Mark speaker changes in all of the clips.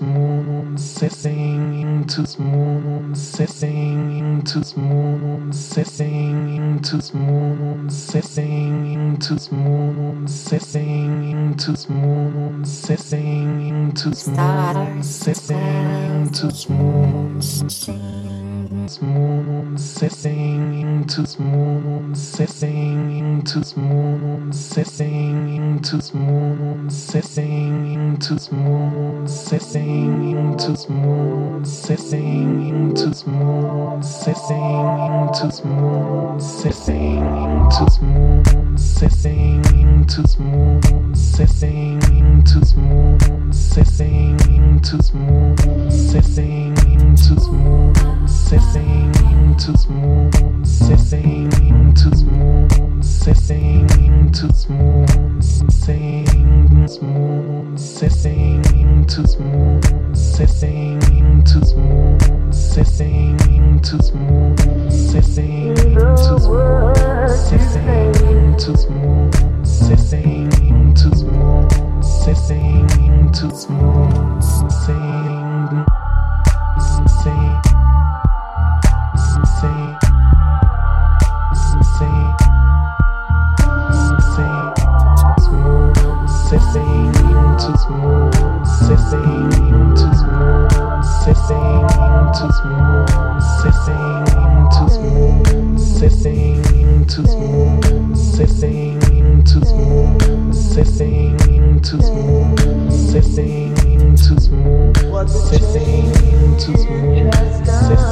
Speaker 1: moon setting into moon setting into moon setting into moon setting into moon setting into moon setting into moon setting into moon setting smooth, singing to smooth, singing to smooth smooth, singing to smooth, singing to smooth, singing to smooth, singing to smooth, singing to smooth, singing to smooth, sissing into the moon, sissing into the moon, sissing into the moon, sissing into the moon, sissing into the moon, sissing into the moon singing to smooth, singing smooth, singing to smooth, singing to smooth, singing to smooth, singing to smooth, singing to smooth, singing to smooth, singing to smooth, sing, sing.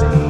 Speaker 2: Oh.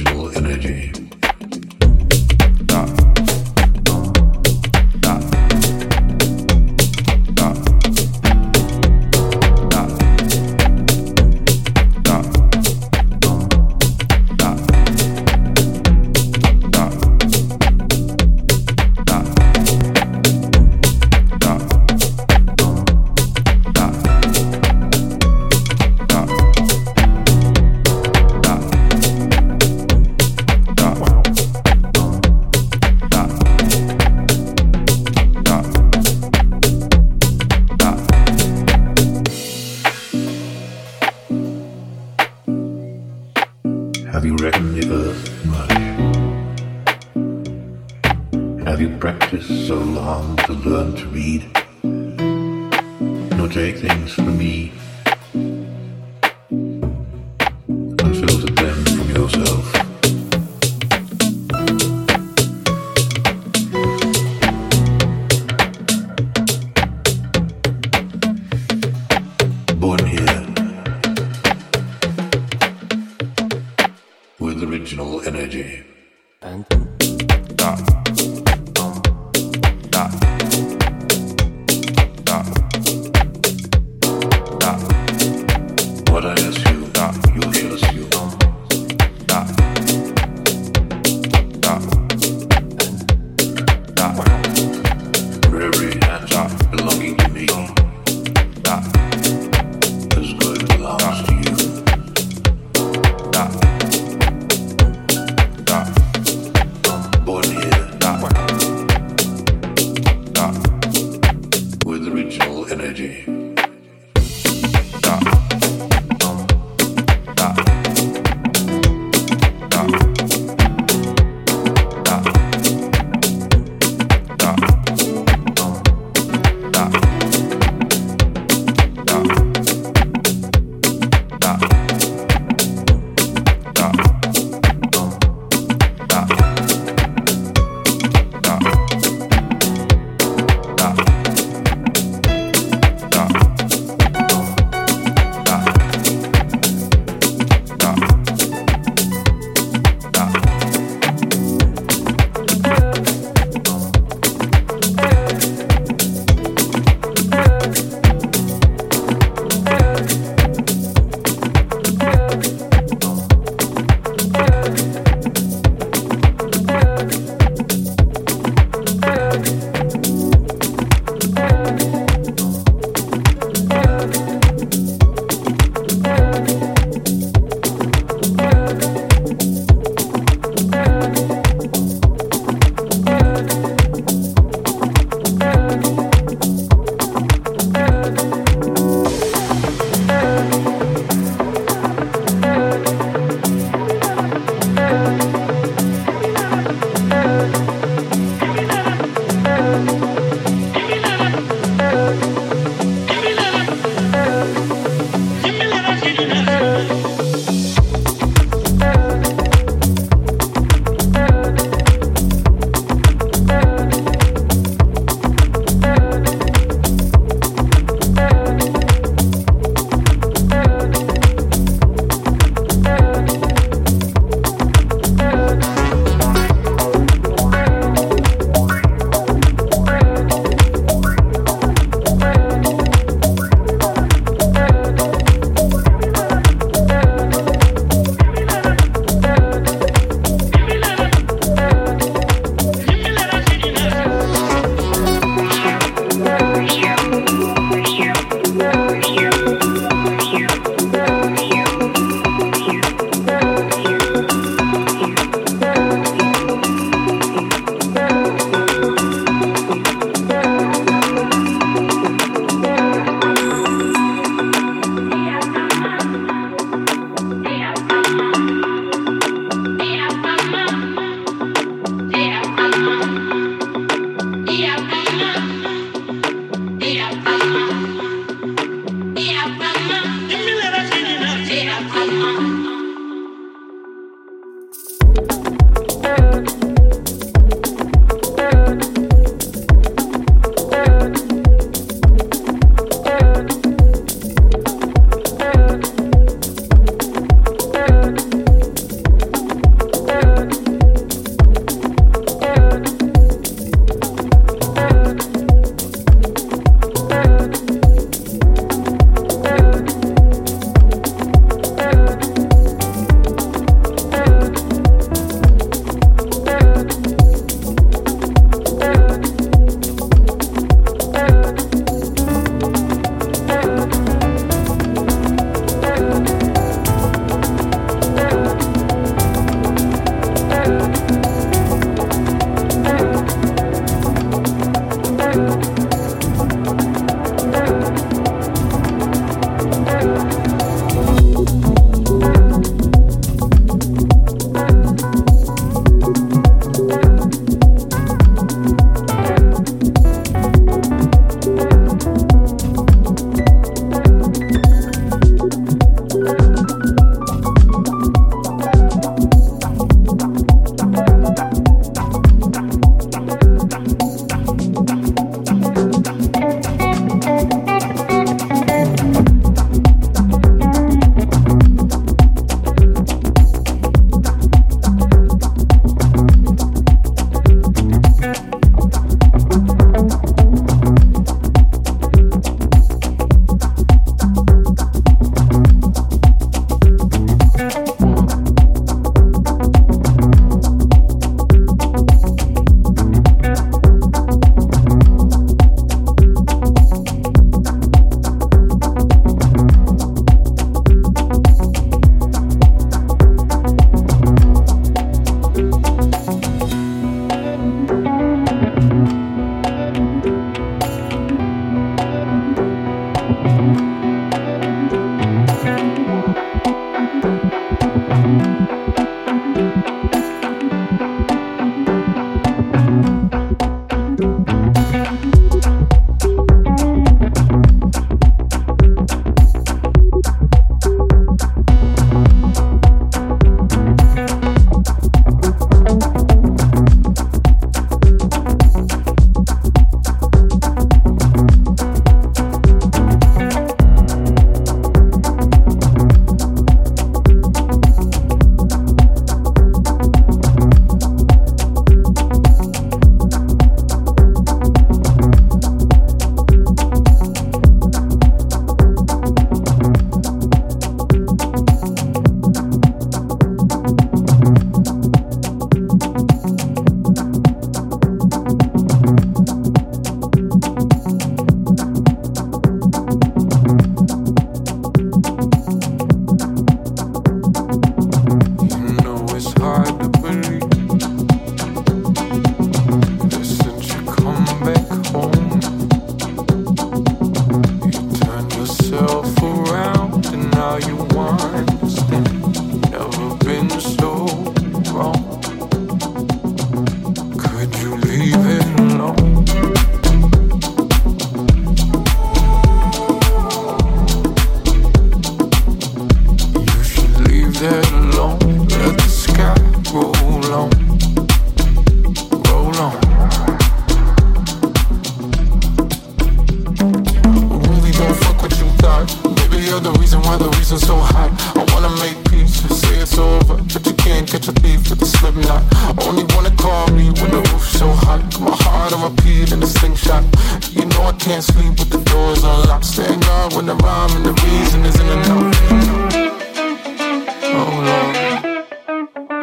Speaker 3: original energy.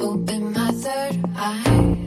Speaker 4: I'm
Speaker 1: third seeing.